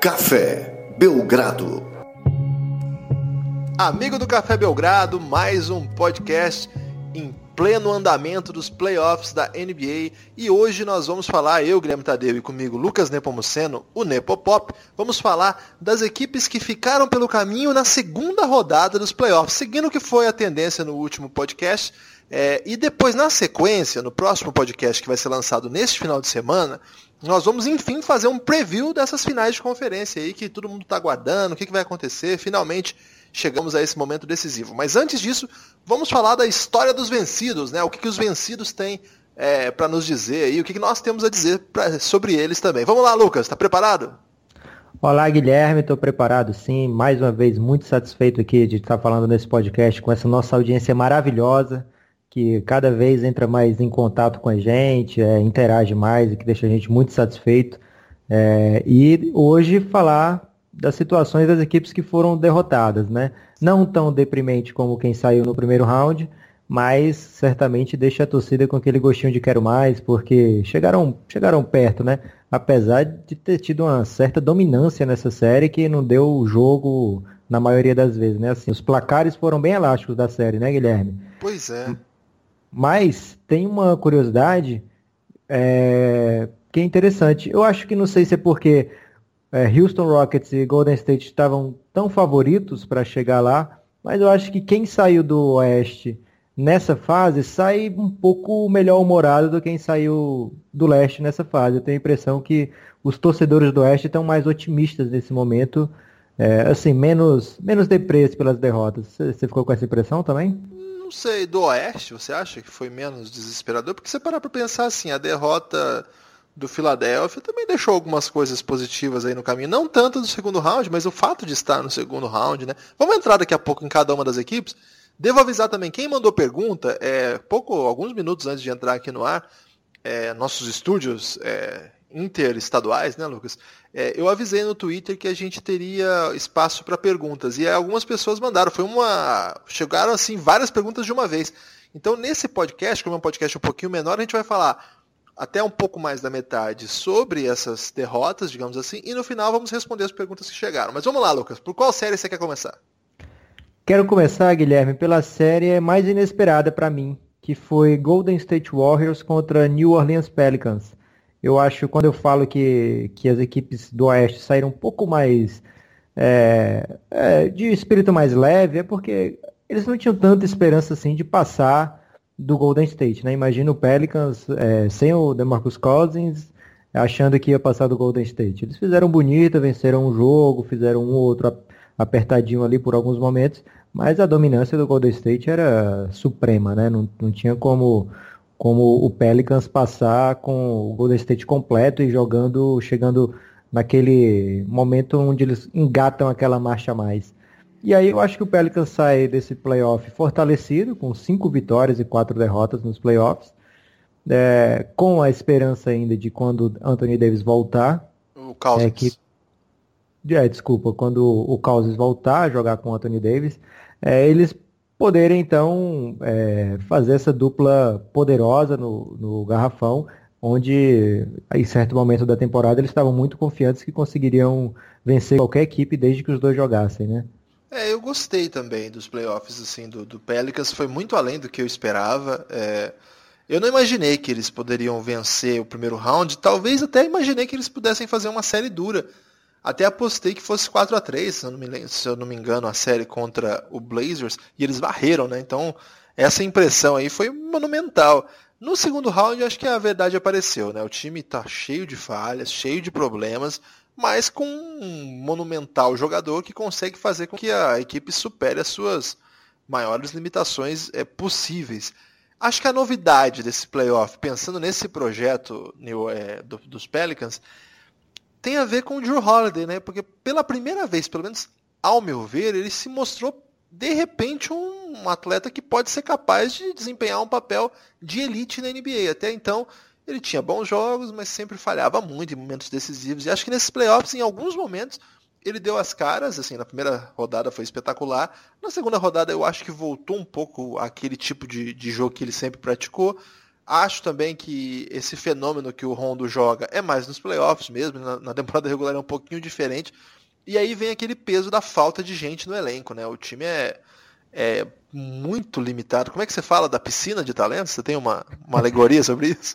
Café Belgrado. Amigo do Café Belgrado, mais um podcast em pleno andamento dos playoffs da NBA e hoje nós vamos falar, eu, Guilherme Tadeu e comigo Lucas Nepomuceno, o Nepopop, vamos falar das equipes que ficaram pelo caminho na segunda rodada dos playoffs, seguindo o que foi a tendência no último podcast. É, e depois, na sequência, no próximo podcast que vai ser lançado neste final de semana, nós vamos enfim fazer um preview dessas finais de conferência aí que todo mundo está aguardando, o que, que vai acontecer. Finalmente chegamos a esse momento decisivo. Mas antes disso, vamos falar da história dos vencidos, né? O que, que os vencidos têm é, para nos dizer aí, o que, que nós temos a dizer pra, sobre eles também. Vamos lá, Lucas, está preparado? Olá, Guilherme, estou preparado sim. Mais uma vez, muito satisfeito aqui de estar falando nesse podcast com essa nossa audiência maravilhosa, que cada vez entra mais em contato com a gente, é, interage mais e que deixa a gente muito satisfeito. É, e hoje falar das situações das equipes que foram derrotadas, né? Não tão deprimente como quem saiu no primeiro round, mas certamente deixa a torcida com aquele gostinho de quero mais, porque chegaram, chegaram perto, né? Apesar de ter tido uma certa dominância nessa série que não deu o jogo na maioria das vezes, né? Assim, os placares foram bem elásticos da série, né, Guilherme? Pois é. Mas tem uma curiosidade é, que é interessante. Eu acho que não sei se é porque é, Houston Rockets e Golden State estavam tão favoritos para chegar lá, mas eu acho que quem saiu do Oeste nessa fase sai um pouco melhor humorado do que quem saiu do Leste nessa fase. Eu tenho a impressão que os torcedores do Oeste estão mais otimistas nesse momento, é, assim, menos, menos depressa pelas derrotas. Você ficou com essa impressão também? Não sei, do Oeste, você acha que foi menos desesperador? Porque você parar para pensar assim, a derrota do Philadelphia também deixou algumas coisas positivas aí no caminho. Não tanto do segundo round, mas o fato de estar no segundo round, né? Vamos entrar daqui a pouco em cada uma das equipes. Devo avisar também, quem mandou pergunta, é, pouco, alguns minutos antes de entrar aqui no ar, é, nossos estúdios é, interestaduais, né, Lucas? É, eu avisei no Twitter que a gente teria espaço para perguntas. E algumas pessoas mandaram. Foi uma. Chegaram assim várias perguntas de uma vez. Então, nesse podcast, como é um podcast um pouquinho menor, a gente vai falar até um pouco mais da metade sobre essas derrotas, digamos assim, e no final vamos responder as perguntas que chegaram. Mas vamos lá, Lucas, por qual série você quer começar? Quero começar, Guilherme, pela série mais inesperada para mim, que foi Golden State Warriors contra New Orleans Pelicans. Eu acho, quando eu falo que, que as equipes do Oeste saíram um pouco mais é, é, de espírito mais leve, é porque eles não tinham tanta esperança assim de passar do Golden State, né? Imagina o Pelicans é, sem o DeMarcus Cousins, achando que ia passar do Golden State. Eles fizeram bonito, venceram um jogo, fizeram um ou outro apertadinho ali por alguns momentos, mas a dominância do Golden State era suprema, né? Não, não tinha como, como o Pelicans passar com o Golden State completo e jogando, chegando naquele momento onde eles engatam aquela marcha a mais. E aí eu acho que o Pelicans sai desse playoff fortalecido, com cinco vitórias e quatro derrotas nos playoffs, é, com a esperança ainda de quando Anthony Davis voltar. O Cousins. É, que, é, desculpa, quando o Cousins voltar a jogar com Anthony Davis, é, eles poderem então é, fazer essa dupla poderosa no, no garrafão, onde em certo momento da temporada eles estavam muito confiantes que conseguiriam vencer qualquer equipe desde que os dois jogassem, né? É, eu gostei também dos playoffs assim do, do Pelicans, foi muito além do que eu esperava. É, eu não imaginei que eles poderiam vencer o primeiro round, talvez até imaginei que eles pudessem fazer uma série dura. Até apostei que fosse 4 a 3 se eu não me, se eu não me engano, a série contra o Blazers, e eles varreram, né? Então, essa impressão aí foi monumental. No segundo round, acho que a verdade apareceu, né? O time tá cheio de falhas, cheio de problemas, mas com um monumental jogador que consegue fazer com que a equipe supere as suas maiores limitações é, possíveis. Acho que a novidade desse playoff, pensando nesse projeto é, do, dos Pelicans, tem a ver com o Drew Holiday, né? Porque pela primeira vez, pelo menos ao meu ver, ele se mostrou de repente um, um atleta que pode ser capaz de desempenhar um papel de elite na NBA. Até então, ele tinha bons jogos, mas sempre falhava muito em momentos decisivos. E acho que nesses playoffs, em alguns momentos, ele deu as caras, assim, na primeira rodada foi espetacular. Na segunda rodada eu acho que voltou um pouco aquele tipo de, de jogo que ele sempre praticou. Acho também que esse fenômeno que o Rondo joga é mais nos playoffs mesmo, na, na temporada regular é um pouquinho diferente. E aí vem aquele peso da falta de gente no elenco, né? O time é, é muito limitado. Como é que você fala da piscina de talentos? Você tem uma, uma alegoria sobre isso?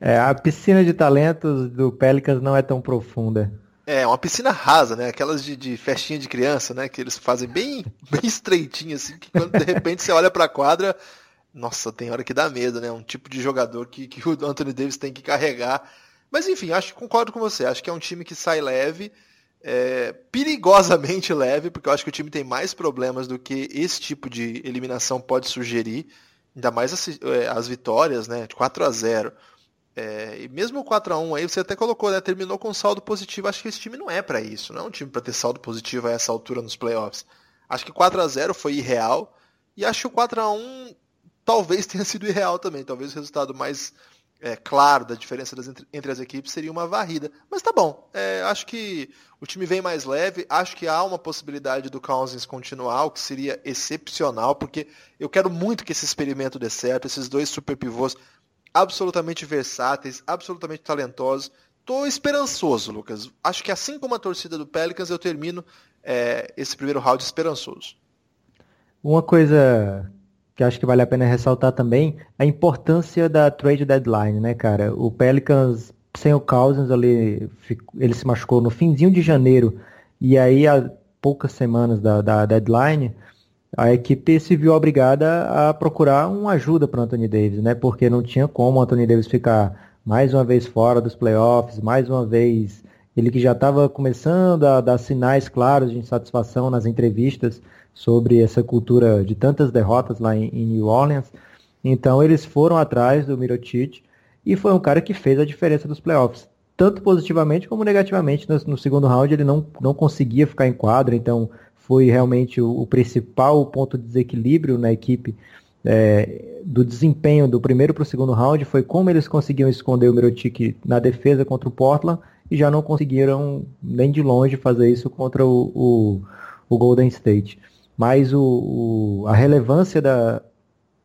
É, a piscina de talentos do Pelicans não é tão profunda. É, uma piscina rasa, né? Aquelas de, de festinha de criança, né? Que eles fazem bem, bem estreitinho, assim, que quando de repente você olha pra quadra, nossa, tem hora que dá medo, né? Um tipo de jogador que, que o Anthony Davis tem que carregar. Mas enfim, acho concordo com você. Acho que é um time que sai leve, é, perigosamente leve, porque eu acho que o time tem mais problemas do que esse tipo de eliminação pode sugerir. Ainda mais as, é, as vitórias, né? De 4 a 0 é, e mesmo o 4 a 1 aí, você até colocou, né? Terminou com saldo positivo. Acho que esse time não é para isso. Não é um time para ter saldo positivo a essa altura nos playoffs. Acho que 4 a 0 foi irreal. E acho que o 4 a 1 talvez tenha sido irreal também. Talvez o resultado mais é, claro da diferença das, entre, entre, as equipes seria uma varrida. Mas tá bom. É, acho que o time vem mais leve. Acho que há uma possibilidade do Cousins continuar, o que seria excepcional, porque eu quero muito que esse experimento dê certo. Esses dois super pivôs absolutamente versáteis, absolutamente talentosos. Tô esperançoso, Lucas. Acho que assim como a torcida do Pelicans, eu termino é, esse primeiro round esperançoso. Uma coisa que acho que vale a pena ressaltar também a importância da trade deadline, né, cara? O Pelicans sem o Cousins ali, ele se machucou no finzinho de janeiro e aí há poucas semanas da, da deadline, a equipe se viu obrigada a procurar uma ajuda para Anthony Davis, né? Porque não tinha como o Anthony Davis ficar mais uma vez fora dos playoffs, mais uma vez ele que já estava começando a dar sinais claros de insatisfação nas entrevistas sobre essa cultura de tantas derrotas lá em, em New Orleans. Então eles foram atrás do Mirotic e foi um cara que fez a diferença dos playoffs. Tanto positivamente como negativamente no, no segundo round ele não, não conseguia ficar em quadra, então foi realmente o, o principal ponto de desequilíbrio na equipe é, do desempenho do primeiro para o segundo round foi como eles conseguiam esconder o Mirotic na defesa contra o Portland e já não conseguiram nem de longe fazer isso contra o, o, o Golden State. Mas o, a relevância da,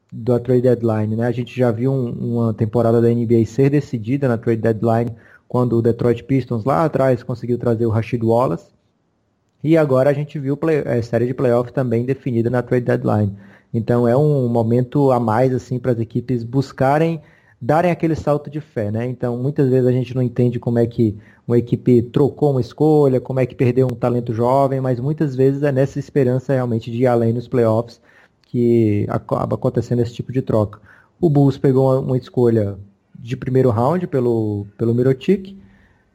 da trade deadline, né? A gente já viu um, uma temporada da NBA ser decidida na trade deadline quando o Detroit Pistons lá atrás conseguiu trazer o Rashid Wallace e agora a gente viu play, a série de playoff também definida na trade deadline. Então é um momento a mais assim para as equipes buscarem darem aquele salto de fé, né? Então muitas vezes a gente não entende como é que uma equipe trocou uma escolha, como é que perdeu um talento jovem, mas muitas vezes é nessa esperança realmente de ir além nos playoffs que acaba acontecendo esse tipo de troca. O Bulls pegou uma, uma escolha de primeiro round pelo, pelo Mirotic,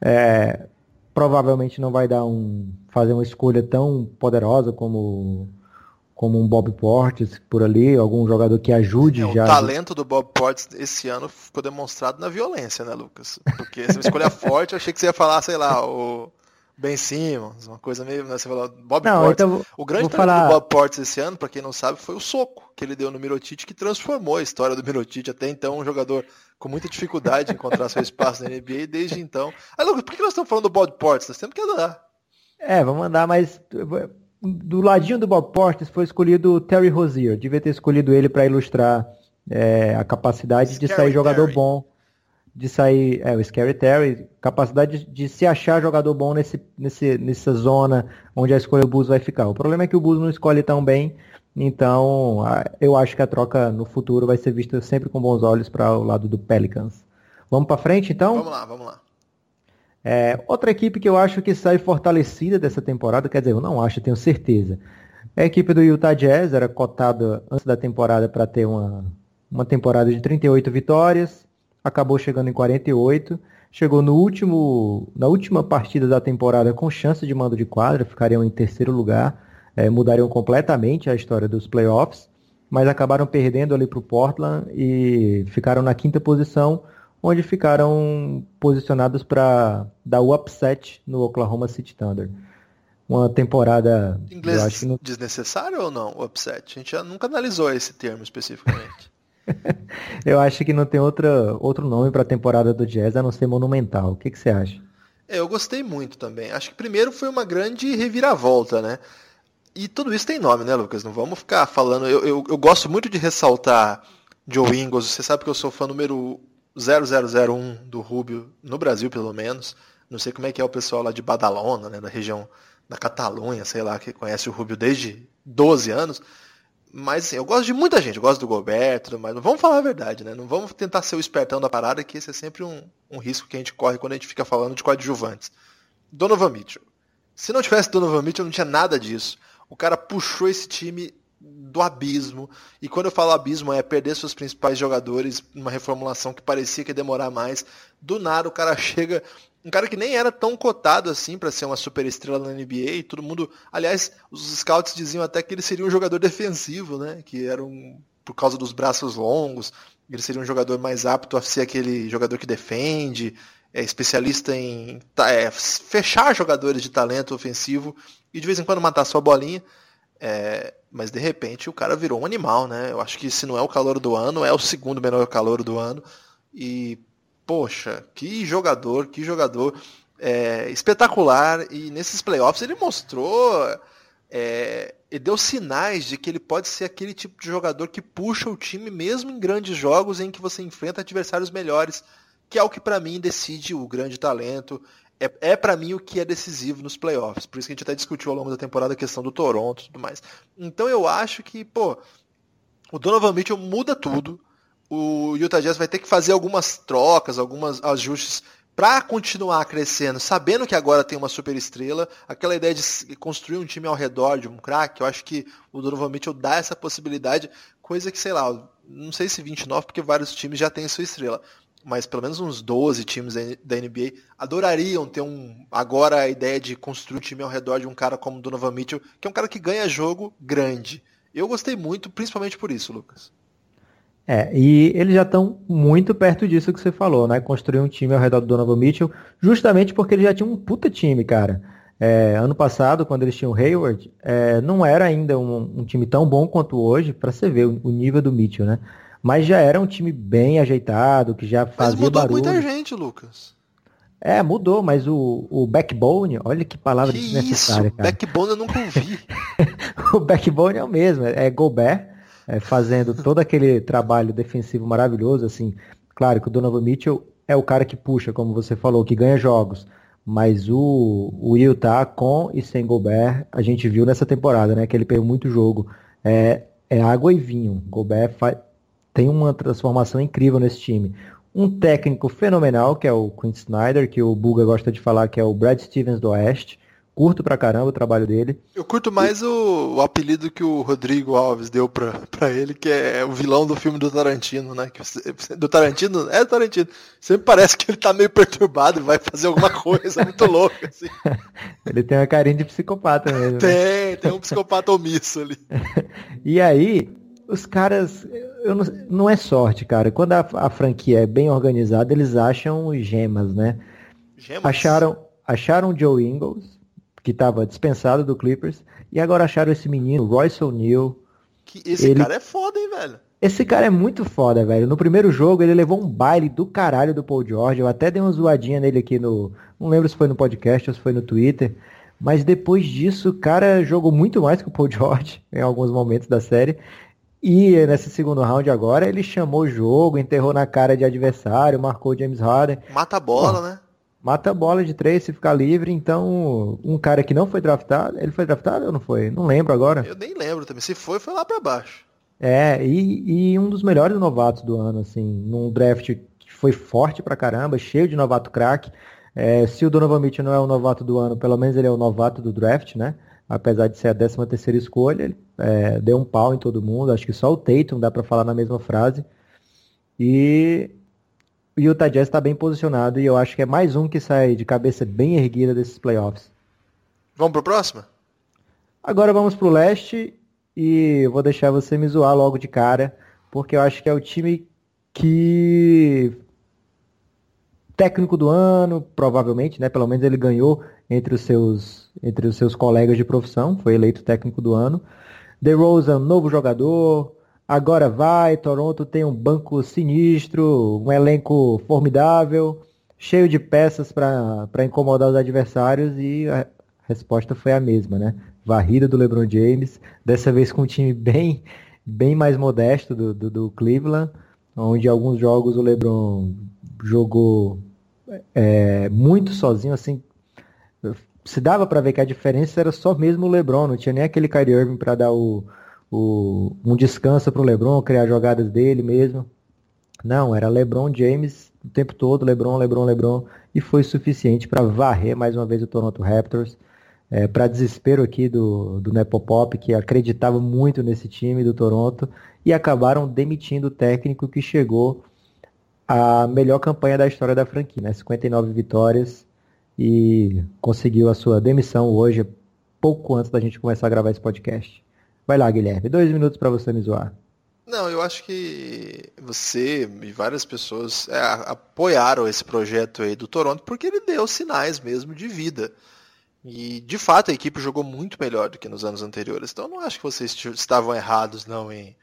é, provavelmente não vai dar um fazer uma escolha tão poderosa como como um Bob Portes por ali, algum jogador que ajude é, já. O talento do Bob Portes esse ano ficou demonstrado na violência, né, Lucas? Porque se uma escolha forte, eu achei que você ia falar, sei lá, o Ben Simmons, uma coisa meio, né, você falou Bob não, Portes. Então, o grande talento falar... do Bob Portes esse ano, para quem não sabe, foi o soco que ele deu no Mirotic que transformou a história do Mirotic até então um jogador com muita dificuldade de encontrar seu espaço na NBA desde então. Aí, Lucas, por que nós estamos falando do Bob Portes? Nós temos que andar. É, vamos andar, mas do ladinho do Bob Portes foi escolhido o Terry Rozier. Devia ter escolhido ele para ilustrar é, a capacidade Scary de sair jogador Terry. bom, de sair, é, o Scary Terry, capacidade de, de, se achar jogador bom nesse, nesse, nessa zona onde a escolha do Bulls vai ficar. O problema é que o Bulls não escolhe tão bem, então eu acho que a troca no futuro vai ser vista sempre com bons olhos para o lado do Pelicans. Vamos para frente então? Vamos lá, vamos lá. É, outra equipe que eu acho que sai fortalecida dessa temporada, quer dizer, eu não acho, tenho certeza. É a equipe do Utah Jazz, era cotada antes da temporada para ter uma, uma temporada de 38 vitórias, acabou chegando em 48, chegou no último, na última partida da temporada com chance de mando de quadra, ficariam em terceiro lugar, é, mudariam completamente a história dos playoffs, mas acabaram perdendo ali para o Portland e ficaram na quinta posição, onde ficaram posicionados para dar o upset no Oklahoma City Thunder. Uma temporada. Inglês eu acho não... desnecessário ou não, o upset? A gente já nunca analisou esse termo especificamente. eu acho que não tem outra, outro nome para a temporada do Jazz a não ser monumental. O que, que você acha? É, eu gostei muito também. Acho que primeiro foi uma grande reviravolta, né? E tudo isso tem nome, né, Lucas? Não vamos ficar falando. Eu, eu, eu gosto muito de ressaltar Joe Ingles. Você sabe que eu sou fã número 0001 do Rubio, no Brasil pelo menos. Não sei como é que é o pessoal lá de Badalona, né, da região da Catalunha, sei lá, que conhece o Rubio desde 12 anos. Mas assim, eu gosto de muita gente, eu gosto do Gilberto, mas vamos falar a verdade, né? Não vamos tentar ser o espertão da parada, que esse é sempre um, um risco que a gente corre quando a gente fica falando de coadjuvantes. Donovan Mitchell. Se não tivesse Donovan Mitchell, não tinha nada disso. O cara puxou esse time do abismo. E quando eu falo abismo, é perder seus principais jogadores numa reformulação que parecia que ia demorar mais. Do nada o cara chega um cara que nem era tão cotado assim para ser uma super estrela na NBA, e todo mundo, aliás, os scouts diziam até que ele seria um jogador defensivo, né? Que era um por causa dos braços longos, ele seria um jogador mais apto a ser aquele jogador que defende, é especialista em é, fechar jogadores de talento ofensivo e de vez em quando matar sua bolinha. É, mas de repente o cara virou um animal, né? Eu acho que se não é o calor do ano, é o segundo melhor calor do ano. E poxa, que jogador, que jogador é, espetacular. E nesses playoffs ele mostrou, é, deu sinais de que ele pode ser aquele tipo de jogador que puxa o time mesmo em grandes jogos em que você enfrenta adversários melhores, que é o que para mim decide o grande talento. É, é para mim o que é decisivo nos playoffs. Por isso que a gente até discutiu ao longo da temporada a questão do Toronto e tudo mais. Então eu acho que, pô, o Donovan Mitchell muda tudo o Utah Jazz vai ter que fazer algumas trocas, alguns ajustes para continuar crescendo, sabendo que agora tem uma super estrela, aquela ideia de construir um time ao redor de um craque, eu acho que o Donovan Mitchell dá essa possibilidade, coisa que, sei lá, não sei se 29, porque vários times já têm sua estrela, mas pelo menos uns 12 times da NBA adorariam ter um agora a ideia de construir um time ao redor de um cara como Donovan Mitchell, que é um cara que ganha jogo grande. Eu gostei muito, principalmente por isso, Lucas. É, e eles já estão muito perto disso que você falou, né? Construir um time ao redor do Donovan Mitchell, justamente porque eles já tinham um puta time, cara. É, ano passado, quando eles tinham o Hayward, é, não era ainda um, um, time tão bom quanto hoje, para você ver o, o, nível do Mitchell, né? Mas já era um time bem ajeitado, que já fazia mas mudou barulho. muita gente, Lucas. É, mudou, mas o, o backbone, olha que palavra que desnecessária, isso? cara. Backbone eu nunca ouvi. o backbone é o mesmo, é Gobert, é, fazendo todo aquele trabalho defensivo maravilhoso, assim, claro que o Donovan Mitchell é o cara que puxa, como você falou, que ganha jogos, mas o, o Utah com e sem Gobert, a gente viu nessa temporada, né, que ele perdeu muito jogo, é, é água e vinho, Gobert tem uma transformação incrível nesse time. Um técnico fenomenal, que é o Quinn Snyder, que o Buga gosta de falar que é o Brad Stevens do Oeste, Curto pra caramba o trabalho dele. Eu curto mais e... o, o, apelido que o Rodrigo Alves deu pra, pra ele, que é o vilão do filme do Tarantino, né? Que, do Tarantino? É do Tarantino. Sempre parece que ele tá meio perturbado e vai fazer alguma coisa muito louca, assim. ele tem uma carinha de psicopata mesmo. Né? tem, né? tem um psicopata omisso ali. e aí, os caras. Eu não, não é sorte, cara. Quando a, a franquia é bem organizada, eles acham gemas, né? Gemas? Acharam, acharam o Joe Ingles que estava dispensado do Clippers, e agora acharam esse menino, Royce O'Neal. esse ele... cara é foda, hein, velho? Esse cara é muito foda, velho. No primeiro jogo ele levou um baile do caralho do Paul George. Eu até dei uma zoadinha nele aqui no. Não lembro se foi no podcast ou se foi no Twitter. Mas depois disso, o cara jogou muito mais que o Paul George em alguns momentos da série. E nesse segundo round agora, ele chamou o jogo, enterrou na cara de adversário, marcou o James Harden. Mata a bola, Pô, né? mata a bola de três se ficar livre. Então, um cara que não foi draftado, ele foi draftado ou não foi? Não lembro agora. Eu nem lembro também. Se foi, foi lá para baixo. É, e, e, um dos melhores novatos do ano, assim, num draft que foi forte pra caramba, cheio de novato craque. É, se o Donovan Mitchell não é o novato do ano, pelo menos ele é o novato do draft, né? Apesar de ser a 13 terceira escolha, ele é, deu um pau em todo mundo. Acho que só o Tatum dá para falar na mesma frase. E o Utah Jazz está bem posicionado e eu acho que é mais um que sai de cabeça bem erguida desses playoffs. Vamos pro próximo? Agora vamos pro leste e vou deixar você me zoar logo de cara, porque eu acho que é o time que técnico do ano, provavelmente, né? Pelo menos ele ganhou entre os seus entre os seus colegas de profissão, foi eleito técnico do ano. DeRozan, novo jogador, Agora vai, Toronto tem um banco sinistro, um elenco formidável, cheio de peças para incomodar os adversários e a resposta foi a mesma, né? Varrida do LeBron James, dessa vez com um time bem bem mais modesto do, do, do Cleveland, onde alguns jogos o LeBron jogou é, muito sozinho, assim, se dava para ver que a diferença era só mesmo o LeBron, não tinha nem aquele Kyrie Irving para dar o, o, um descanso para o LeBron, criar jogadas dele mesmo. Não, era LeBron James o tempo todo, LeBron, LeBron, LeBron, e foi suficiente para varrer mais uma vez o Toronto Raptors. É, para desespero aqui do, do Nepopop, que acreditava muito nesse time do Toronto, e acabaram demitindo o técnico que chegou à melhor campanha da história da franquia, né? 59 vitórias, e conseguiu a sua demissão hoje, pouco antes da gente começar a gravar esse podcast. Vai lá, Guilherme, dois minutos para você me zoar. Não, eu acho que você e várias pessoas é, apoiaram esse projeto aí do Toronto porque ele deu sinais mesmo de vida. E de fato a equipe jogou muito melhor do que nos anos anteriores. Então eu não acho que vocês estavam errados não em,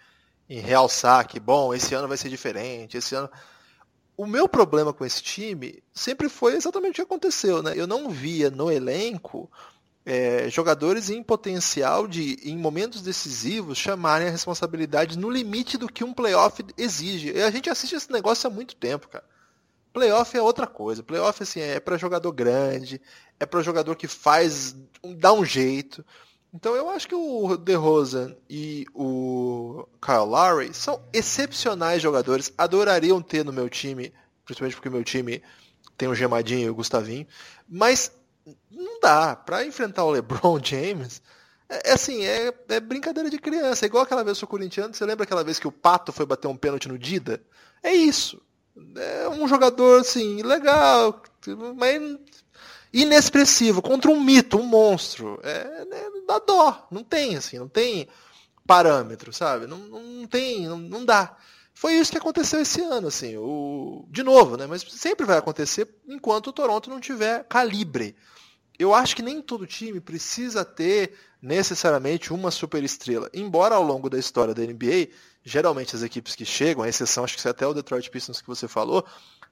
em realçar que, bom, esse ano vai ser diferente, esse ano o meu problema com esse time sempre foi exatamente o que aconteceu, né? Eu não via no elenco é, jogadores em potencial de, em momentos decisivos, chamarem a responsabilidade no limite do que um playoff exige. E a gente assiste esse negócio há muito tempo, cara. Playoff é outra coisa. Playoff assim, é para jogador grande, é para jogador que faz, dá um jeito. Então eu acho que o DeRozan e o Kyle Lowry são excepcionais jogadores, adorariam ter no meu time, principalmente porque o meu time tem o Gemadinho e o Gustavinho, mas não dá. Para enfrentar o LeBron James, é, é assim, é, é, brincadeira de criança. É igual aquela vez que eu sou corintiano, você lembra aquela vez que o Pato foi bater um pênalti no Dida? É isso. É um jogador, assim, legal, mas inexpressivo, contra um mito, um monstro. É, é, dá dó, não tem, assim, não tem parâmetro, sabe? Não, não tem, não, não dá. Foi isso que aconteceu esse ano, assim, o... de novo, né? Mas sempre vai acontecer enquanto o Toronto não tiver calibre. Eu acho que nem todo time precisa ter necessariamente uma super estrela. Embora ao longo da história da NBA, geralmente as equipes que chegam, a exceção acho que é até o Detroit Pistons que você falou,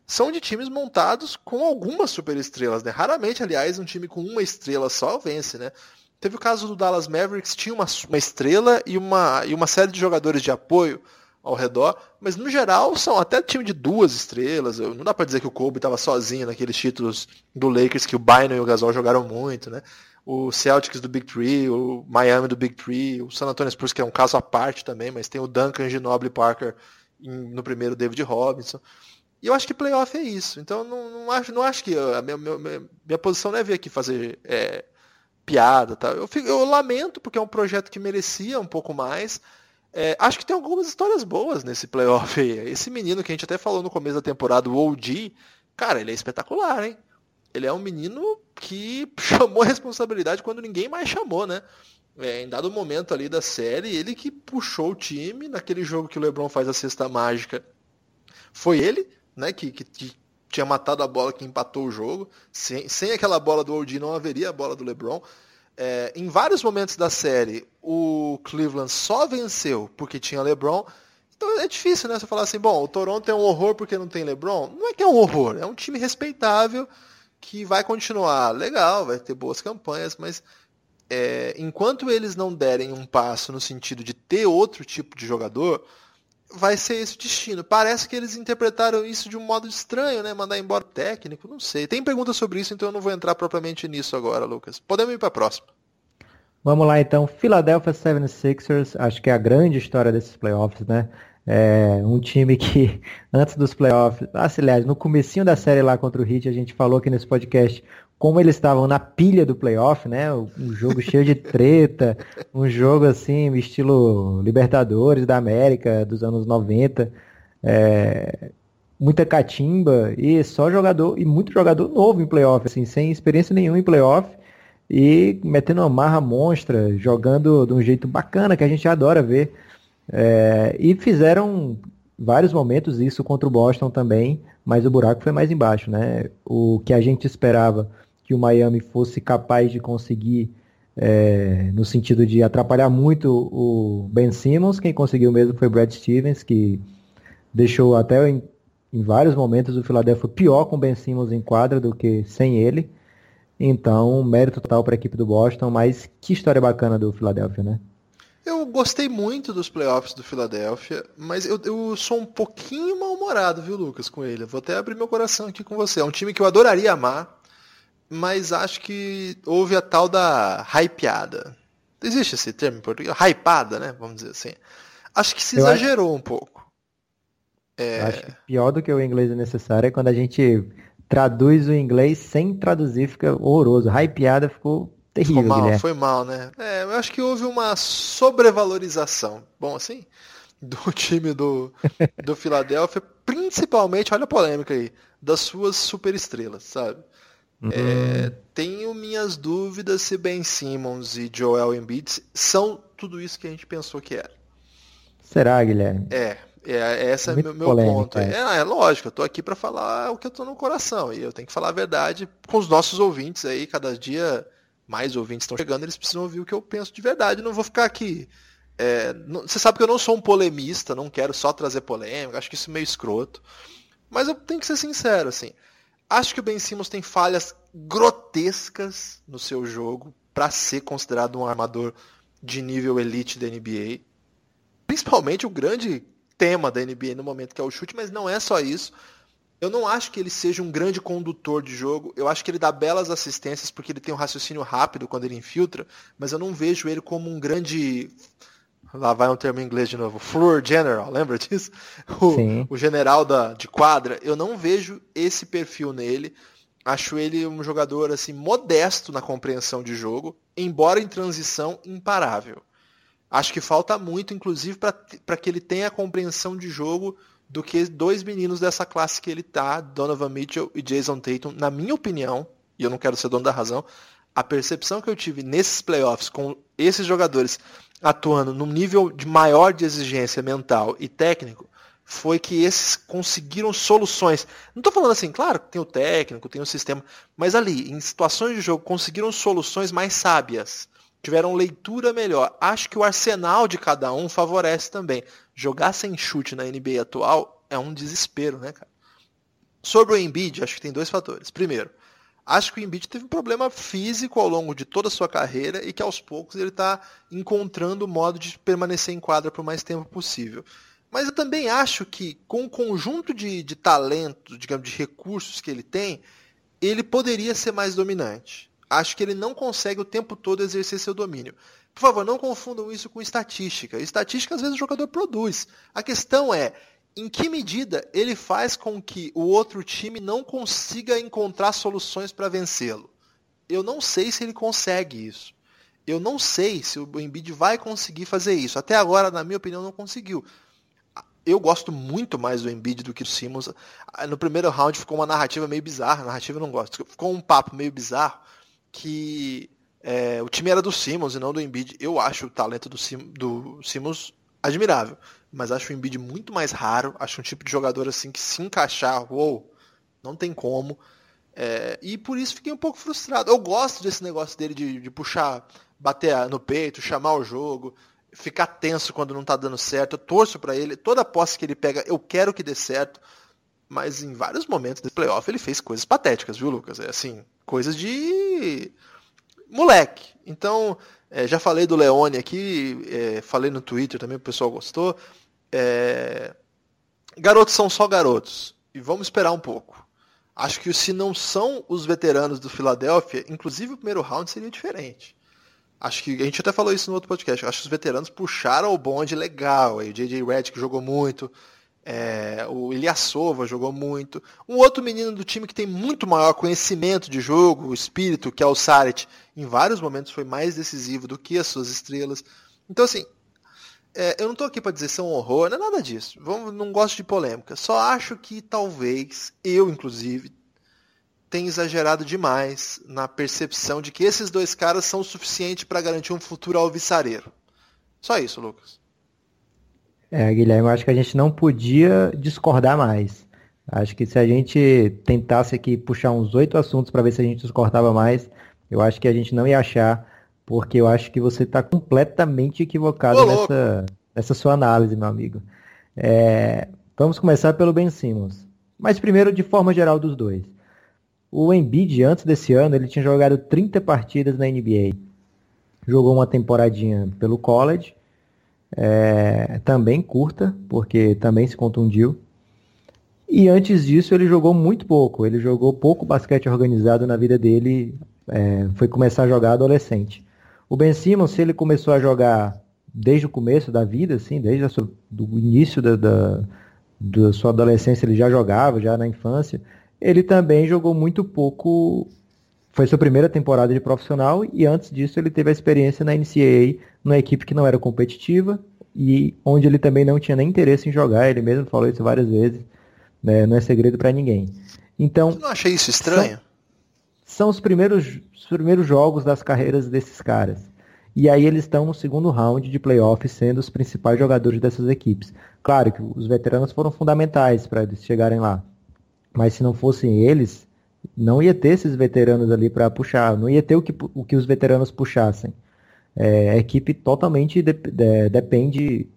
são de times montados com algumas superestrelas, né? Raramente, aliás, um time com uma estrela só vence, né? Teve o caso do Dallas Mavericks, tinha uma, uma estrela e uma, e uma série de jogadores de apoio ao redor, mas no geral são até time de duas estrelas. Não dá para dizer que o Kobe estava sozinho naqueles títulos do Lakers que o Bynum e o Gasol jogaram muito, né? O Celtics do Big Three, o Miami do Big Three, o San Antonio Spurs que é um caso à parte também, mas tem o Duncan, Ginobili, Parker no primeiro David Robinson. E eu acho que playoff é isso. Então não, não acho, não acho que a minha, minha, minha posição não é vir aqui fazer é, piada. Tá? Eu, fico, eu lamento porque é um projeto que merecia um pouco mais. É, acho que tem algumas histórias boas nesse playoff aí. Esse menino que a gente até falou no começo da temporada, o OG, cara, ele é espetacular, hein? Ele é um menino que chamou a responsabilidade quando ninguém mais chamou, né? É, em dado momento ali da série, ele que puxou o time naquele jogo que o LeBron faz a cesta mágica. Foi ele né, que, que, que, tinha matado a bola que empatou o jogo. Sem, sem aquela bola do OG não haveria a bola do LeBron. É, em vários momentos da série, o Cleveland só venceu porque tinha LeBron. Então é difícil, né? Você falar assim, bom, o Toronto é um horror porque não tem LeBron. Não é que é um horror, é um time respeitável que vai continuar legal, vai ter boas campanhas, mas é, enquanto eles não derem um passo no sentido de ter outro tipo de jogador, vai ser esse o destino. Parece que eles interpretaram isso de um modo estranho, né? Mandar embora o técnico, não sei. Tem perguntas sobre isso, então eu não vou entrar propriamente nisso agora, Lucas. Podemos ir para a próxima. Vamos lá então, Philadelphia 76ers, acho que é a grande história desses playoffs, né? É um time que antes dos playoffs, aliás, no comecinho da série lá contra o Heat, a gente falou aqui nesse podcast como eles estavam na pilha do playoff, né? Um jogo cheio de treta, um jogo assim, estilo Libertadores da América dos anos 90. É, muita catimba e só jogador, e muito jogador novo em playoff, assim, sem experiência nenhuma em playoff. E metendo uma marra monstra, jogando de um jeito bacana que a gente adora ver. É, e fizeram vários momentos isso contra o Boston também, mas o buraco foi mais embaixo, né? O que a gente esperava que o Miami fosse capaz de conseguir é, no sentido de atrapalhar muito o Ben Simmons. Quem conseguiu mesmo foi Brad Stevens, que deixou até em, em vários momentos o Philadelphia pior com Ben Simmons em quadra do que sem ele. Então, mérito total para a equipe do Boston, mas que história bacana do Philadelphia, né? Eu gostei muito dos playoffs do Philadelphia, mas eu, eu sou um pouquinho mal-humorado, viu, Lucas, com ele. Vou até abrir meu coração aqui com você. É um time que eu adoraria amar, mas acho que houve a tal da hypeada. Existe esse termo em português? Hypada, né? Vamos dizer assim. Acho que se eu exagerou acho... um pouco. É... Acho que pior do que o inglês é necessário é quando a gente traduz o inglês sem traduzir, fica horroroso. Hypeada ficou terrível. Ficou mal, Guilherme. foi mal, né? É, eu acho que houve uma sobrevalorização. Bom, assim, do time do, do Philadelphia, principalmente, olha a polêmica aí, das suas superestrelas, sabe? Uhum. É, tenho minhas dúvidas se Ben Simmons e Joel Embiid são tudo isso que a gente pensou que era. Será, Guilherme? É, é esse é o meu, meu ponto. É. é, é lógico, eu tô aqui para falar o que eu tô no coração e eu tenho que falar a verdade com os nossos ouvintes aí, cada dia mais ouvintes estão chegando, eles precisam ouvir o que eu penso de verdade. Não vou ficar aqui. É, não, você sabe que eu não sou um polemista, não quero só trazer polêmica, acho que isso é meio escroto. Mas eu tenho que ser sincero, assim. Acho que o Ben Simmons tem falhas grotescas no seu jogo para ser considerado um armador de nível elite da NBA. Principalmente o grande tema da NBA no momento que é o chute, mas não é só isso. Eu não acho que ele seja um grande condutor de jogo. Eu acho que ele dá belas assistências porque ele tem um raciocínio rápido quando ele infiltra, mas eu não vejo ele como um grande. Lá vai um termo em inglês de novo. Floor General, lembra disso? O, o general da, de quadra. Eu não vejo esse perfil nele. Acho ele um jogador assim modesto na compreensão de jogo, embora em transição imparável. Acho que falta muito, inclusive, para que ele tenha a compreensão de jogo do que dois meninos dessa classe que ele tá, Donovan Mitchell e Jason Tatum, na minha opinião, e eu não quero ser dono da razão, a percepção que eu tive nesses playoffs com esses jogadores atuando num nível de maior de exigência mental e técnico foi que esses conseguiram soluções. Não estou falando assim, claro, tem o técnico, tem o sistema, mas ali, em situações de jogo, conseguiram soluções mais sábias tiveram leitura melhor. Acho que o arsenal de cada um favorece também. Jogar sem chute na NBA atual é um desespero, né, cara? Sobre o Embiid, acho que tem dois fatores. Primeiro, acho que o Embiid teve um problema físico ao longo de toda a sua carreira e que aos poucos ele está encontrando o modo de permanecer em quadra por mais tempo possível. Mas eu também acho que, com o conjunto de, de talento, digamos, de recursos que ele tem, ele poderia ser mais dominante acho que ele não consegue o tempo todo exercer seu domínio. Por favor, não confundam isso com estatística. Estatística às vezes o jogador produz. A questão é em que medida ele faz com que o outro time não consiga encontrar soluções para vencê-lo. Eu não sei se ele consegue isso. Eu não sei se o Embiid vai conseguir fazer isso. Até agora, na minha opinião, não conseguiu. Eu gosto muito mais do Embiid do que do Simmons. No primeiro round ficou uma narrativa meio bizarra. narrativa eu não gosto. Ficou um papo meio bizarro que é, o time era do Simmons e não do Embiid. Eu acho o talento do, Sim, do Simmons admirável, mas acho o Embiid muito mais raro. Acho um tipo de jogador assim que se encaixar, uou, não tem como. É, e por isso fiquei um pouco frustrado. Eu gosto desse negócio dele de, de puxar, bater no peito, chamar o jogo, ficar tenso quando não tá dando certo. Eu torço para ele. Toda posse que ele pega, eu quero que dê certo. Mas em vários momentos do playoff ele fez coisas patéticas, viu, Lucas? É assim, coisas de moleque. Então, é, já falei do Leone aqui, é, falei no Twitter também, o pessoal gostou. É, garotos são só garotos. E vamos esperar um pouco. Acho que se não são os veteranos do Philadelphia, inclusive o primeiro round seria diferente. Acho que a gente até falou isso no outro podcast. Acho que os veteranos puxaram o bonde legal. Aí o JJ Redick jogou muito. É, o Ilyasova jogou muito. Um outro menino do time que tem muito maior conhecimento de jogo, o espírito, que é o Saric, em vários momentos foi mais decisivo do que as suas estrelas. Então, assim, é, eu não estou aqui para dizer são um horror, não é nada disso. Vamos, não gosto de polêmica. Só acho que talvez, eu inclusive, tenha exagerado demais na percepção de que esses dois caras são o suficiente para garantir um futuro alvissareiro. Só isso, Lucas. É, Guilherme, eu acho que a gente não podia discordar mais. Acho que se a gente tentasse aqui puxar uns oito assuntos para ver se a gente discordava mais, eu acho que a gente não ia achar, porque eu acho que você está completamente equivocado nessa, nessa sua análise, meu amigo. É, vamos começar pelo Ben Simmons. Mas primeiro, de forma geral, dos dois. O Embiid, antes desse ano, ele tinha jogado 30 partidas na NBA. Jogou uma temporadinha pelo college é, também curta, porque também se contundiu. E antes disso ele jogou muito pouco, ele jogou pouco basquete organizado na vida dele, é, foi começar a jogar adolescente. O Ben Simmons, ele começou a jogar desde o começo da vida, assim, desde o início da, da, da sua adolescência ele já jogava, já na infância, ele também jogou muito pouco foi sua primeira temporada de profissional e antes disso ele teve a experiência na NCAA, numa equipe que não era competitiva e onde ele também não tinha nem interesse em jogar, ele mesmo falou isso várias vezes, né? não é segredo para ninguém. Então, Você não achei isso estranho? São, são, os, primeiros, os primeiros jogos das carreiras desses caras. E aí eles estão no segundo round de playoffs sendo os principais jogadores dessas equipes. Claro que os veteranos foram fundamentais para eles chegarem lá. Mas se não fossem eles, não ia ter esses veteranos ali para puxar, não ia ter o que, o que os veteranos puxassem. É, a equipe totalmente de, de, depende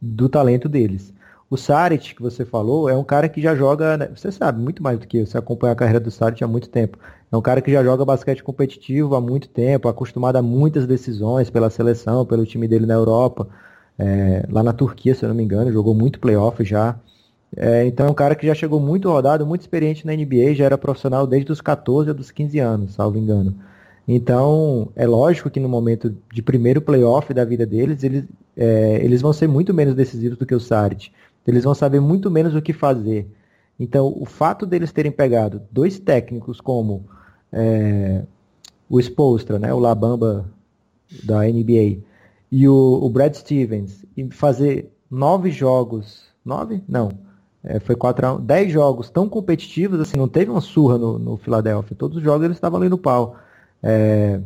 do talento deles. O Saric, que você falou, é um cara que já joga, né, você sabe, muito mais do que eu, você acompanha a carreira do Saric há muito tempo. É um cara que já joga basquete competitivo há muito tempo, acostumado a muitas decisões pela seleção, pelo time dele na Europa, é, lá na Turquia, se eu não me engano, jogou muito playoff já. É, então é um cara que já chegou muito rodado, muito experiente na NBA, já era profissional desde os 14 ou dos 15 anos, salvo engano. Então, é lógico que no momento de primeiro playoff da vida deles, eles, é, eles vão ser muito menos decisivos do que o Saric. Eles vão saber muito menos o que fazer. Então, o fato deles terem pegado dois técnicos como é, o Spolstra, né, o Labamba da NBA, e o, o Brad Stevens, e fazer nove jogos, nove? Não, é, foi 4 a 1, 10 jogos tão competitivos, assim, não teve uma surra no, no Philadelphia. Todos os jogos eles estavam ali no pau. É,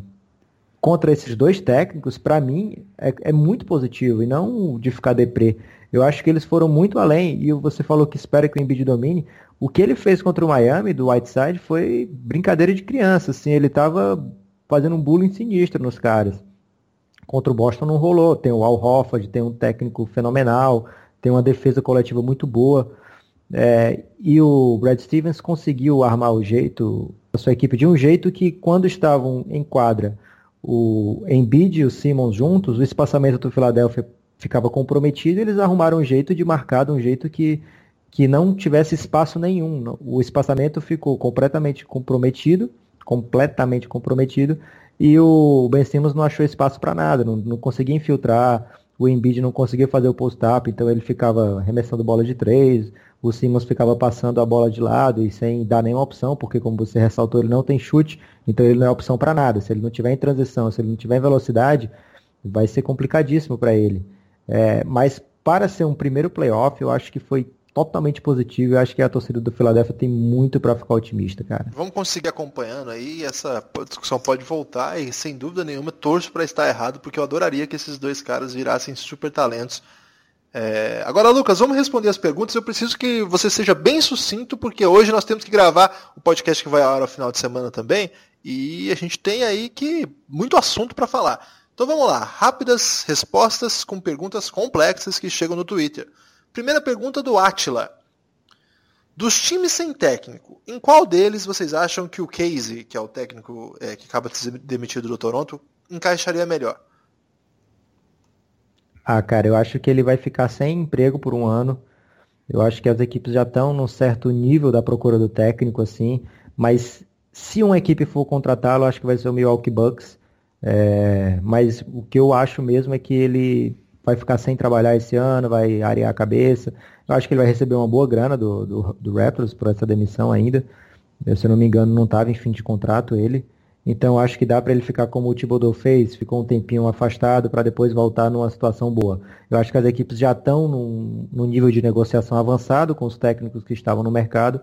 contra esses dois técnicos, para mim, é, é, muito positivo e não de ficar deprê. Eu acho que eles foram muito além, e você falou que espera que o Embiid domine. O que ele fez contra o Miami, do Whiteside, foi brincadeira de criança. Assim, ele estava fazendo um bullying sinistro nos caras. Contra o Boston não rolou. Tem o Al Hofford, tem um técnico fenomenal, tem uma defesa coletiva muito boa. É, e o Brad Stevens conseguiu armar o jeito, a sua equipe, de um jeito que quando estavam em quadra o Embiid e o Simmons juntos, o espaçamento do Philadelphia ficava comprometido, eles arrumaram um jeito de marcar, um jeito que, que não tivesse espaço nenhum. O espaçamento ficou completamente comprometido, completamente comprometido, e o Ben Simmons não achou espaço para nada, não, não conseguia infiltrar, o Embiid não conseguia fazer o post-up, então ele ficava arremessando bola de três, o Simmons ficava passando a bola de lado e sem dar nenhuma opção, porque como você ressaltou, ele não tem chute, então ele não é opção para nada. Se ele não tiver em transição, se ele não tiver em velocidade, vai ser complicadíssimo para ele. É, mas para ser um primeiro playoff, eu acho que foi totalmente positivo. Eu acho que a torcida do Philadelphia tem muito para ficar otimista, cara. Vamos conseguir acompanhando aí, essa discussão pode voltar e sem dúvida nenhuma torço para estar errado, porque eu adoraria que esses dois caras virassem super talentos é... Agora, Lucas, vamos responder as perguntas. Eu preciso que você seja bem sucinto, porque hoje nós temos que gravar o podcast que vai ao ar ao final de semana também. E a gente tem aí que muito assunto para falar. Então vamos lá, rápidas respostas com perguntas complexas que chegam no Twitter. Primeira pergunta do Atila. Dos times sem técnico, em qual deles vocês acham que o Casey, que é o técnico é, que acaba de ser demitido do Toronto, encaixaria melhor? Ah, cara, eu acho que ele vai ficar sem emprego por um ano. Eu acho que as equipes já estão num certo nível da procura do técnico, assim. Mas se uma equipe for contratá-lo, acho que vai ser o Milwaukee Bucks. É, mas o que eu acho mesmo é que ele vai ficar sem trabalhar esse ano, vai arear a cabeça. Eu acho que ele vai receber uma boa grana do, do, do Raptors por essa demissão ainda. Eu, se eu não me engano, não estava em fim de contrato ele. Então acho que dá para ele ficar como o Thibodeau fez, ficou um tempinho afastado para depois voltar numa situação boa. Eu acho que as equipes já estão num, num, nível de negociação avançado com os técnicos que estavam no mercado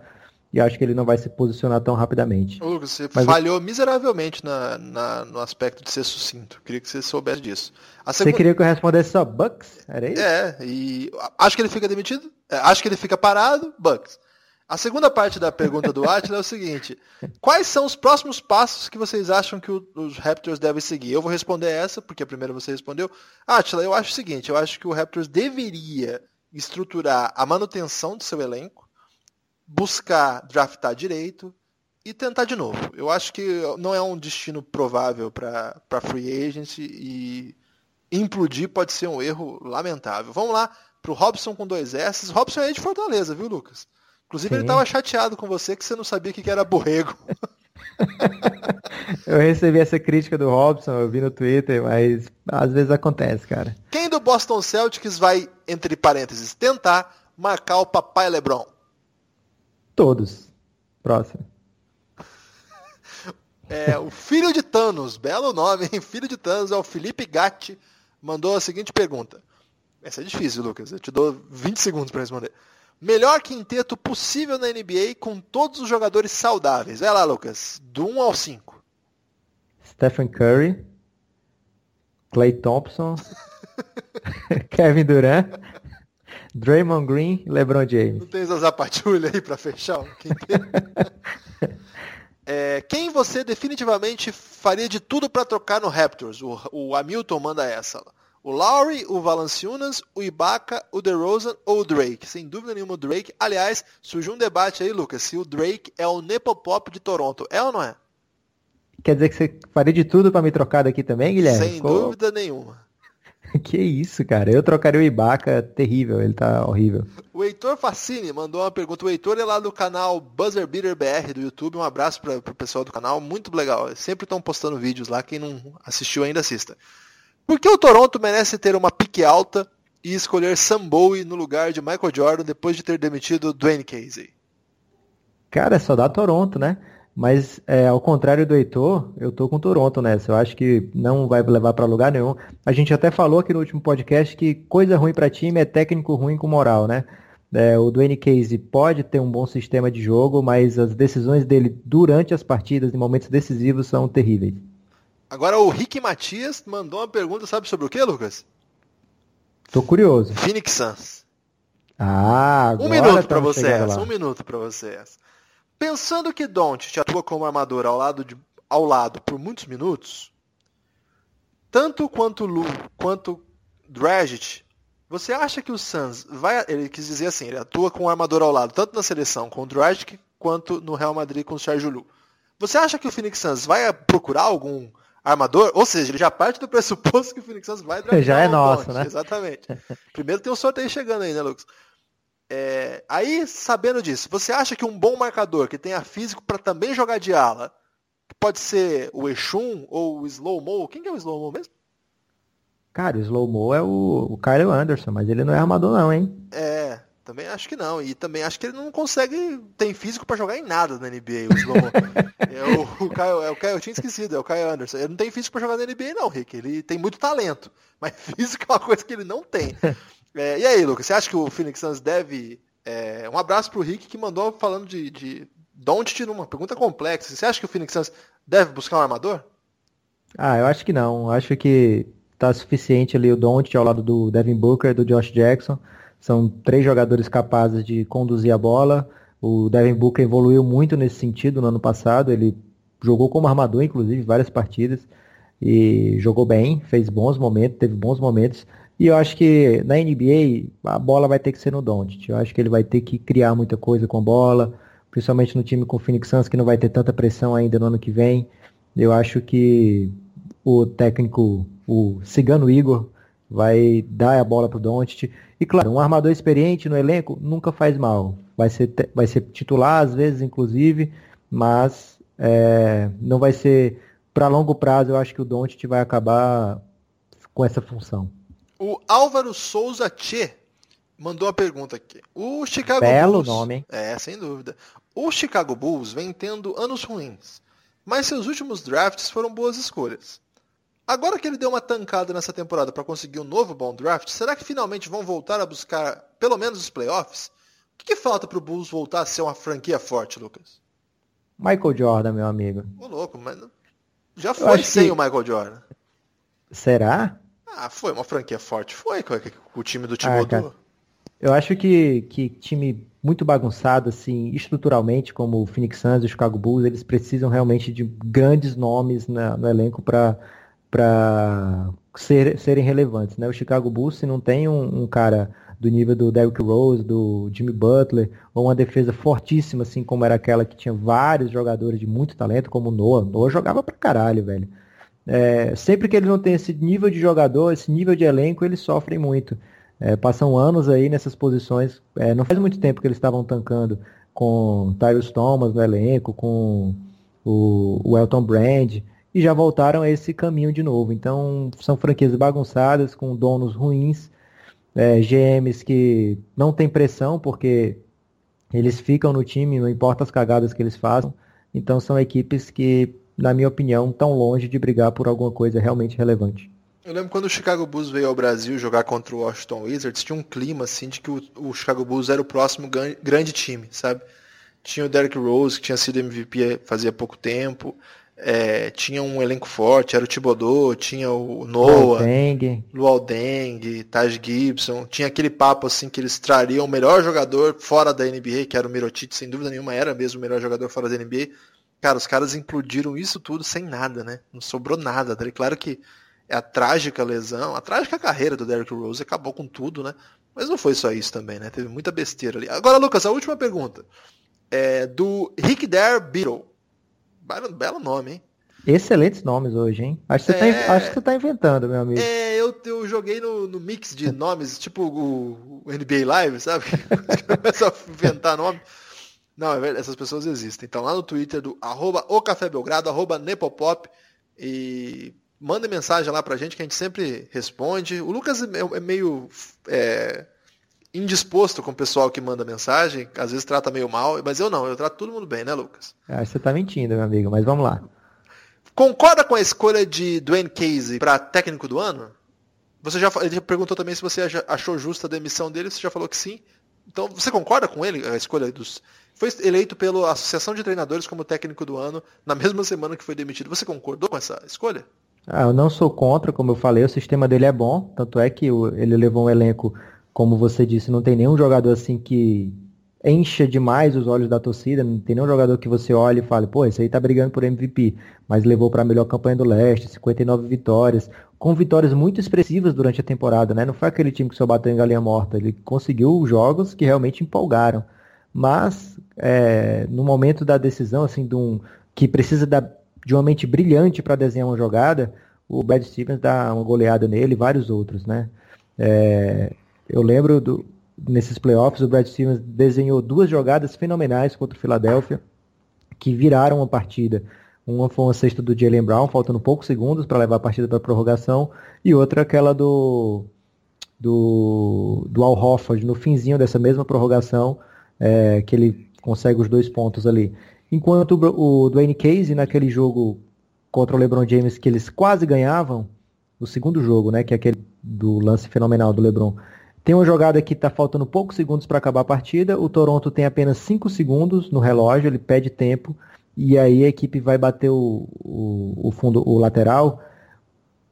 e acho que ele não vai se posicionar tão rapidamente. Lucas, você Mas falhou eu... miseravelmente na, na, no aspecto de ser sucinto. Queria que você soubesse disso. Você queria que eu respondesse só Bucks? Era isso? É, e acho que ele fica demitido, é, acho que ele fica parado, Bucks. A segunda parte da pergunta do Atila é o seguinte: quais são os próximos passos que vocês acham que o, os Raptors devem seguir? Eu vou responder essa, porque a primeira você respondeu. Atila, eu acho o seguinte: eu acho que o Raptors deveria estruturar a manutenção do seu elenco, buscar draftar direito e tentar de novo. Eu acho que não é um destino provável para free agency e implodir pode ser um erro lamentável. Vamos lá pro Robson com dois S. Robson é de Fortaleza, viu, Lucas? Inclusive Sim. ele estava chateado com você que você não sabia que era borrego. eu recebi essa crítica do Robson, eu vi no Twitter, mas às vezes acontece, cara. Quem do Boston Celtics vai, entre parênteses, tentar marcar o papai LeBron? Todos. Próximo. É, o filho de Thanos, belo nome, hein? Filho de Thanos é o Felipe Gatti, mandou a seguinte pergunta. Essa é difícil, Lucas. Eu te dou 20 segundos para responder. Melhor quinteto possível na NBA com todos os jogadores saudáveis. Vai lá, Lucas. Do 1 ao 5. Stephen Curry. Clay Thompson. Kevin Durant. Draymond Green LeBron James. Não tens a Zapatulha aí para fechar o quinteto? É, quem você definitivamente faria de tudo para trocar no Raptors? O, o, Hamilton manda essa. O Lowry, o Valanciunas, o Ibaka, o DeRozan ou o Drake? Sem dúvida nenhuma o Drake. Aliás, surgiu um debate aí, Lucas, se o Drake é o Nepopop de Toronto. É ou não é? Quer dizer que você faria de tudo para me trocar daqui também, Guilherme? Sem Ficou... dúvida nenhuma. que isso, cara. Eu trocaria o Ibaka, terrível, ele tá horrível. O Heitor Facini mandou uma pergunta. O Heitor é lá do canal Buzzer Beater BR do YouTube. Um abraço para o pessoal do canal, muito legal. Sempre estão postando vídeos lá. Quem não assistiu ainda, assista. Por que o Toronto merece ter uma pique alta e escolher Sam Bowie no lugar de Michael Jordan depois de ter demitido Dwayne Casey? Cara, é só dá Toronto, né? Mas é, ao contrário do Heitor, eu tô com Toronto nessa. Eu acho que não vai levar para lugar nenhum. A gente até falou aqui no último podcast que coisa ruim para time é técnico ruim com moral, né? É, o Dwayne Casey pode ter um bom sistema de jogo, mas as decisões dele durante as partidas, em momentos decisivos, são terríveis. Agora o Rick Matias mandou uma pergunta, sabe sobre o que, Lucas? Tô curioso. Phoenix Suns. Ah, agora Um minuto para vocês, um minuto para vocês. Pensando que Doncic atua como armador ao lado, de, ao lado por muitos minutos, tanto quanto Lu quanto Dragic, você acha que o Suns vai. Ele quis dizer assim, ele atua com o armador ao lado, tanto na seleção com o Dragic, quanto no Real Madrid com o Sérgio Lu. Você acha que o Phoenix Suns vai procurar algum armador? Ou seja, ele já parte do pressuposto que o Phoenix Suns vai draftar Já é nosso, né? Exatamente. Primeiro tem um sorteio chegando aí, né, Lucas? É, aí, sabendo disso, você acha que um bom marcador que tenha físico para também jogar de ala, pode ser o Exum ou o Slow Mo? Quem que é o Slow Mo mesmo? Cara, o Slow Mo é o, o Kyle Anderson, mas ele não é armador não, hein? É, também acho que não. E também acho que ele não consegue, tem físico para jogar em nada na NBA, o Slow Mo. é o, o Kyle, é o Kyle, eu tinha esquecido, é o Kyle Anderson. Ele não tem físico para jogar na NBA não, Rick. Ele tem muito talento, mas físico é uma coisa que ele não tem. É, e aí, Lucas, você acha que o Phoenix Suns deve. É, um abraço pro Rick que mandou falando de, de Don't numa pergunta complexa. Você acha que o Phoenix Suns deve buscar um armador? Ah, eu acho que não. Eu acho que tá suficiente ali o Don't ao lado do Devin Booker, do Josh Jackson. São três jogadores capazes de conduzir a bola. O Devin Booker evoluiu muito nesse sentido no ano passado. Ele jogou como armador, inclusive, várias partidas. E jogou bem, fez bons momentos, teve bons momentos. E eu acho que na NBA a bola vai ter que ser no Doncic. Eu acho que ele vai ter que criar muita coisa com a bola, principalmente no time com o Phoenix Suns que não vai ter tanta pressão ainda no ano que vem. Eu acho que o técnico, o Cigano Igor, vai dar a bola para o Doncic. E claro, um armador experiente no elenco nunca faz mal. Vai ser, vai ser titular às vezes, inclusive, mas é, não vai ser para longo prazo. Eu acho que o Doncic vai acabar com essa função. O Álvaro Souza Tchê mandou a pergunta aqui. O Chicago Belo Bulls. nome, É, sem dúvida. O Chicago Bulls vem tendo anos ruins, mas seus últimos drafts foram boas escolhas. Agora que ele deu uma tancada nessa temporada para conseguir um novo bom draft, será que finalmente vão voltar a buscar pelo menos os playoffs? O que, que falta para o Bulls voltar a ser uma franquia forte, Lucas? Michael Jordan, meu amigo. Ô, louco, mas já foi sem que... o Michael Jordan. Será? Ah, foi uma franquia forte. Foi com o time do Thibodeau. Ah, eu acho que, que time muito bagunçado, assim, estruturalmente, como o Phoenix Suns e o Chicago Bulls, eles precisam realmente de grandes nomes na, no elenco para ser, serem relevantes. Né? O Chicago Bulls, se não tem um, um, cara do nível do Derrick Rose, do Jimmy Butler, ou uma defesa fortíssima, assim como era aquela que tinha vários jogadores de muito talento, como o Noah. Noah jogava pra caralho, velho. é, sempre que eles não têm esse nível de jogador, esse nível de elenco, eles sofrem muito. É, passam anos aí nessas posições. É, não faz muito tempo que eles estavam tancando com Tyrus Thomas no elenco, com o, o Elton Brand, e já voltaram a esse caminho de novo. Então, são franquias bagunçadas, com donos ruins, é, GMs que não tem pressão, porque eles ficam no time, não importa as cagadas que eles façam. Então, são equipes que, na minha opinião, estão longe de brigar por alguma coisa realmente relevante. Eu lembro quando o Chicago Bulls veio ao Brasil jogar contra o Washington Wizards, tinha um clima assim de que o, o Chicago Bulls era o próximo grande time, sabe? Tinha o Derrick Rose, que tinha sido MVP fazia pouco tempo. É, tinha um elenco forte, era o Thibodeau, tinha o Noah, Luol Deng, Taj Gibson. Tinha aquele papo assim que eles trariam o melhor jogador fora da NBA, que era o Mirotic, sem dúvida nenhuma, era mesmo o melhor jogador fora da NBA. Cara, os caras implodiram isso tudo sem nada, né? Não sobrou nada. Tá? Claro que é a trágica lesão, a trágica carreira do Derrick Rose acabou com tudo, né? Mas não foi só isso também, né? Teve muita besteira ali. Agora, Lucas, a última pergunta. É do Rick Dare Beetle. Belo nome, hein? Excelentes nomes hoje, hein? Acho que você, tá é... tá, acho que você tá inventando, meu amigo. É, eu, eu joguei no, no mix de nomes, tipo o, o, NBA Live, sabe? Começa a inventar nome. Não, é essas pessoas existem. Então lá no Twitter do arroba o Café Belgrado, arroba Nepopop. E manda mensagem lá pra gente que a gente sempre responde. O Lucas é, é meio é, indisposto com o pessoal que manda mensagem, às vezes trata meio mal, mas eu não, eu trato todo mundo bem, né, Lucas? Ah, você tá mentindo, meu amigo, mas vamos lá. Concorda com a escolha de Dwayne Casey para técnico do ano? Você já ele perguntou também se você achou justa a demissão dele, você já falou que sim. Então, você concorda com ele, a escolha dos. Foi eleito pela Associação de Treinadores como técnico do ano na mesma semana que foi demitido. Você concordou com essa escolha? Ah, eu não sou contra, como eu falei, o sistema dele é bom, tanto é que ele levou um elenco, como você disse, não tem nenhum jogador assim que encha demais os olhos da torcida, não tem nenhum jogador que você olhe e fale, pô, esse aí tá brigando por MVP, mas levou para a melhor campanha do leste, 59 vitórias, com vitórias muito expressivas durante a temporada, né? Não foi aquele time que só bateu em galinha morta, ele conseguiu jogos que realmente empolgaram. Mas é, no momento da decisão, assim, de um, que precisa da de uma mente brilhante para desenhar uma jogada, o Brad Stevens dá uma goleada nele e vários outros, né? É, eu lembro do, nesses playoffs, o Brad Stevens desenhou duas jogadas fenomenais contra o Philadelphia, que viraram a partida. Uma foi uma cesta do Jalen Brown, faltando poucos segundos para levar a partida para a prorrogação, e outra aquela do do, do Al Hofford, no finzinho dessa mesma prorrogação, é, que ele consegue os dois pontos ali. Enquanto o, Dwayne Casey, naquele jogo contra o LeBron James, que eles quase ganhavam, o segundo jogo, né, que é aquele do lance fenomenal do LeBron, tem uma jogada que está faltando poucos segundos para acabar a partida, o Toronto tem apenas 5 segundos no relógio, ele pede tempo, e aí a equipe vai bater o, o, o fundo, o lateral.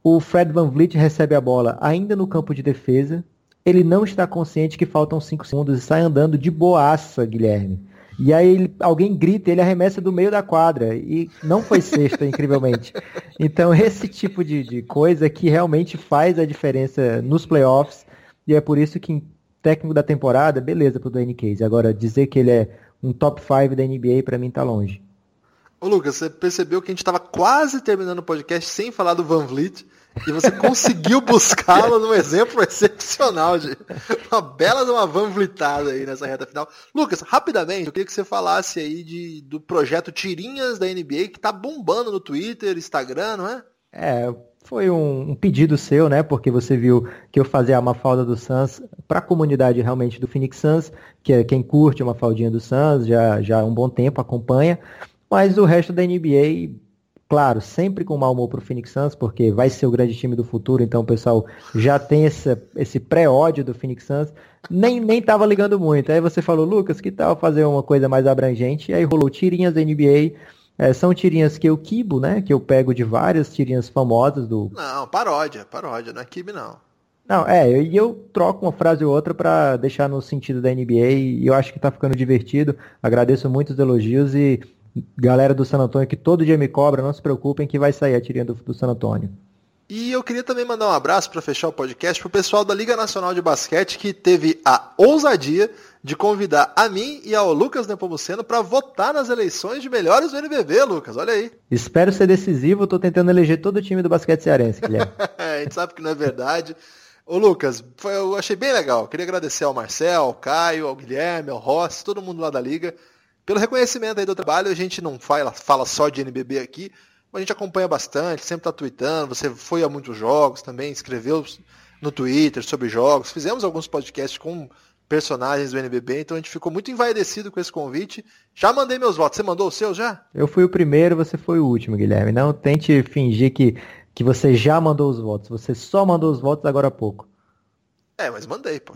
O Fred Van Vliet recebe a bola ainda no campo de defesa, ele não está consciente que faltam 5 segundos e sai andando de boaça, Guilherme. E aí ele, alguém grita, ele arremessa do meio da quadra. E não foi sexta, incrivelmente. Então, esse tipo de, de coisa que realmente faz a diferença nos playoffs. E é por isso que, em técnico da temporada, beleza pro Dwayne Case. Agora, dizer que ele é um top 5 da NBA, para mim, tá longe. Ô Lucas, você percebeu que a gente estava quase terminando o podcast sem falar do Van Vliet e você conseguiu buscá-lo num exemplo excepcional de uma bela de uma Van Vlietada aí nessa reta final. Lucas, rapidamente, eu queria que você falasse aí de, do projeto Tirinhas da NBA que tá bombando no Twitter, Instagram, não é? É, foi um, um, pedido seu, né? Porque você viu que eu fazia a Mafalda do Suns para a comunidade realmente do Phoenix Suns, que é quem curte uma faldinha do Suns já, já há um bom tempo acompanha. Mas o resto da NBA, claro, sempre com mau humor pro Phoenix Suns, porque vai ser o grande time do futuro, então o pessoal já tem esse, esse pré-ódio do Phoenix Suns, nem, nem tava ligando muito. Aí você falou, Lucas, que tal fazer uma coisa mais abrangente? E aí rolou tirinhas da NBA, é, são tirinhas que eu quibo, né? Que eu pego de várias tirinhas famosas do. Não, paródia, paródia, não é kibe não. Não, é, e eu, eu, troco uma frase ou outra para deixar no sentido da NBA e eu acho que tá ficando divertido. Agradeço muito os elogios e galera do San Antônio que todo dia me cobra, não se preocupem que vai sair a tirinha do, do San Antônio. E eu queria também mandar um abraço para fechar o podcast pro pessoal da Liga Nacional de Basquete que teve a ousadia de convidar a mim e ao Lucas Nepomuceno para votar nas eleições de melhores do NBB, Lucas. Olha aí. Espero ser decisivo, tô tentando eleger todo o time do basquete cearense, Guilherme. a gente sabe que não é verdade. Ô Lucas, foi, eu achei bem legal. Queria agradecer ao Marcel, ao Caio, ao Guilherme, ao Rossi, todo mundo lá da Liga, pelo reconhecimento aí do trabalho. A gente não fala, fala só de NBB aqui, a gente acompanha bastante, sempre tá tweetando, você foi a muitos jogos também, escreveu no Twitter sobre jogos, fizemos alguns podcasts com personagens do NBB, então a gente ficou muito envaidecido com esse convite. Já mandei meus votos, você mandou o seu já? Eu fui o primeiro, você foi o último, Guilherme. Não tente fingir que, que você já mandou os votos, você só mandou os votos agora há pouco. É, mas mandei, pô.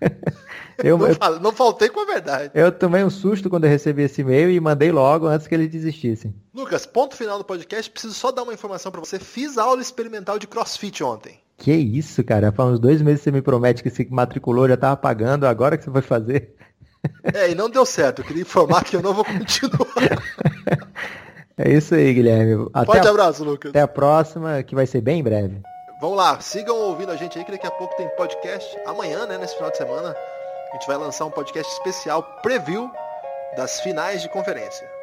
eu, não, eu, não, faltei com a verdade. Eu tomei um susto quando eu recebi esse e-mail e mandei logo antes que eles desistissem. Lucas, ponto final do podcast. Preciso só dar uma informação para você. Fiz aula experimental de crossfit ontem. Que isso, cara? Faz uns dois meses que você me promete que se matriculou, já tava pagando, agora que você vai fazer. É, e não deu certo. Eu queria informar que eu não vou continuar. É isso aí, Guilherme. Até Forte abraço, Lucas. Até a próxima, que vai ser bem breve. Vamos lá, sigam ouvindo a gente aí, que daqui a pouco tem podcast. Amanhã, né, nesse final de semana, a gente vai lançar um podcast especial preview das finais de conferência.